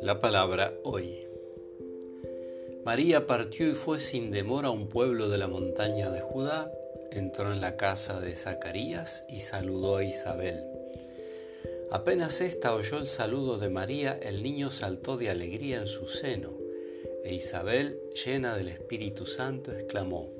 La palabra hoy. María partió y fue sin demora a un pueblo de la montaña de Judá, entró en la casa de Zacarías y saludó a Isabel. Apenas ésta oyó el saludo de María, el niño saltó de alegría en su seno, e Isabel, llena del Espíritu Santo, exclamó,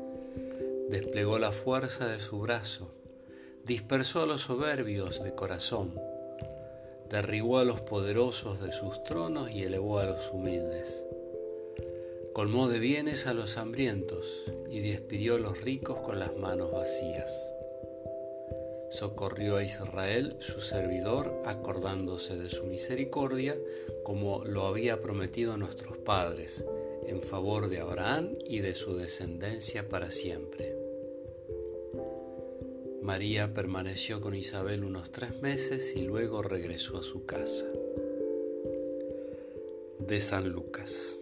desplegó la fuerza de su brazo, dispersó a los soberbios de corazón, derribó a los poderosos de sus tronos y elevó a los humildes. Colmó de bienes a los hambrientos y despidió a los ricos con las manos vacías. Socorrió a Israel, su servidor, acordándose de su misericordia, como lo había prometido a nuestros padres, en favor de Abraham y de su descendencia para siempre. María permaneció con Isabel unos tres meses y luego regresó a su casa. De San Lucas.